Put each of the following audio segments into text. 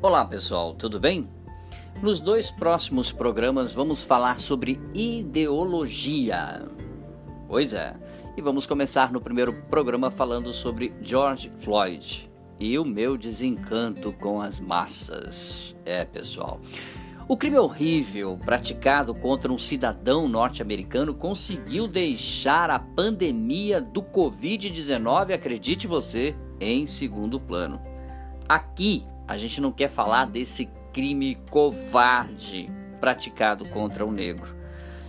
Olá pessoal, tudo bem? Nos dois próximos programas vamos falar sobre ideologia. Pois é, e vamos começar no primeiro programa falando sobre George Floyd e o meu desencanto com as massas. É, pessoal. O crime horrível praticado contra um cidadão norte-americano conseguiu deixar a pandemia do Covid-19, acredite você, em segundo plano. Aqui a gente não quer falar desse crime covarde praticado contra o negro.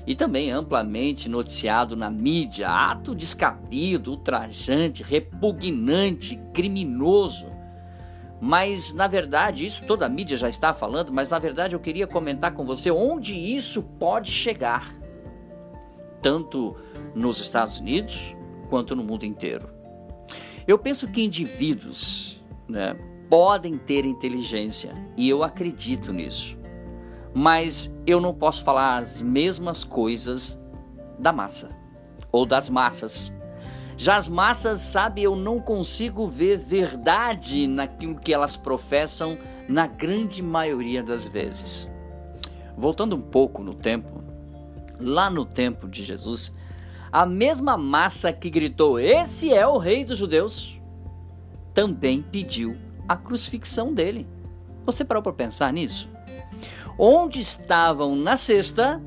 E também amplamente noticiado na mídia, ato descabido, ultrajante, repugnante, criminoso. Mas na verdade, isso toda a mídia já está falando, mas na verdade eu queria comentar com você onde isso pode chegar, tanto nos Estados Unidos quanto no mundo inteiro. Eu penso que indivíduos, né, podem ter inteligência e eu acredito nisso. Mas eu não posso falar as mesmas coisas da massa ou das massas. Já as massas, sabe, eu não consigo ver verdade naquilo que elas professam na grande maioria das vezes. Voltando um pouco no tempo, lá no tempo de Jesus, a mesma massa que gritou: Esse é o Rei dos Judeus, também pediu a crucifixão dele. Você parou para pensar nisso? Onde estavam na sexta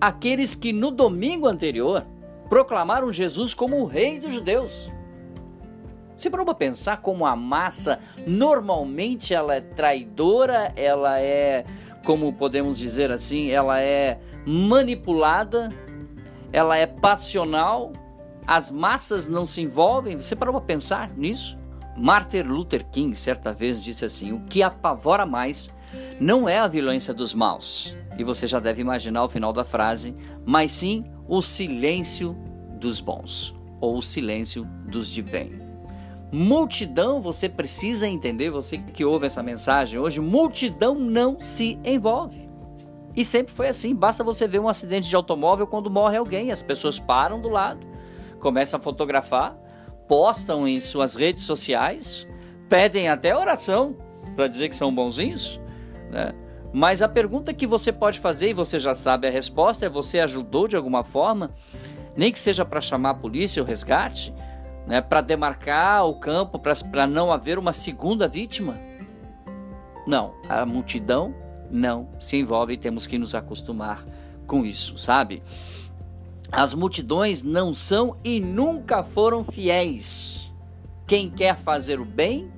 aqueles que no domingo anterior proclamaram Jesus como o rei dos judeus? Você parou para pensar como a massa normalmente ela é traidora, ela é, como podemos dizer assim, ela é manipulada, ela é passional, as massas não se envolvem. Você parou para pensar nisso? Martin Luther King certa vez disse assim: O que apavora mais não é a violência dos maus, e você já deve imaginar o final da frase, mas sim o silêncio dos bons, ou o silêncio dos de bem. Multidão, você precisa entender, você que ouve essa mensagem hoje, multidão não se envolve. E sempre foi assim, basta você ver um acidente de automóvel quando morre alguém, as pessoas param do lado, começam a fotografar, postam em suas redes sociais, pedem até oração para dizer que são bonzinhos, né? Mas a pergunta que você pode fazer, e você já sabe a resposta, é: você ajudou de alguma forma? Nem que seja para chamar a polícia ou resgate, né? para demarcar o campo, para não haver uma segunda vítima? Não, a multidão não se envolve e temos que nos acostumar com isso, sabe? As multidões não são e nunca foram fiéis. Quem quer fazer o bem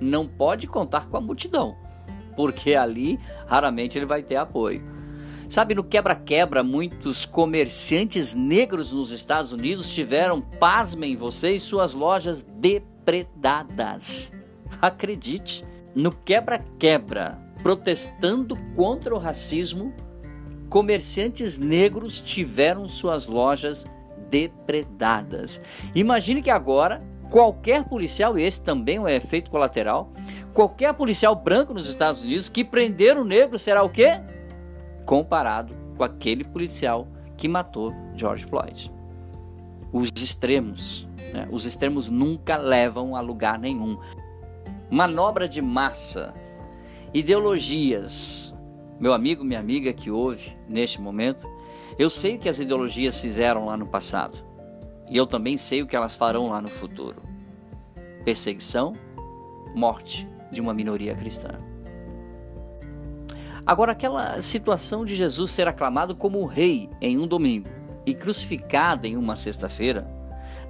não pode contar com a multidão, porque ali raramente ele vai ter apoio. Sabe, no quebra-quebra, muitos comerciantes negros nos Estados Unidos tiveram, pasmem vocês, suas lojas depredadas. Acredite, no quebra-quebra, protestando contra o racismo, comerciantes negros tiveram suas lojas depredadas. Imagine que agora qualquer policial, e esse também é um efeito colateral, qualquer policial branco nos Estados Unidos que prender o negro será o quê? Comparado com aquele policial que matou George Floyd. Os extremos, né? os extremos nunca levam a lugar nenhum. Manobra de massa, ideologias, meu amigo, minha amiga que ouve neste momento, eu sei o que as ideologias fizeram lá no passado. E eu também sei o que elas farão lá no futuro. Perseguição, morte de uma minoria cristã. Agora, aquela situação de Jesus ser aclamado como rei em um domingo e crucificado em uma sexta-feira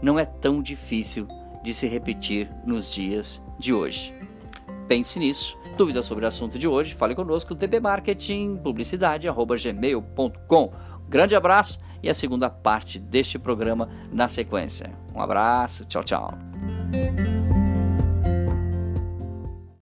não é tão difícil de se repetir nos dias de hoje. Pense nisso Dúvidas sobre o assunto de hoje? Fale conosco, tbmarketingpublicidade.gmail.com. Grande abraço e a segunda parte deste programa na sequência. Um abraço, tchau, tchau.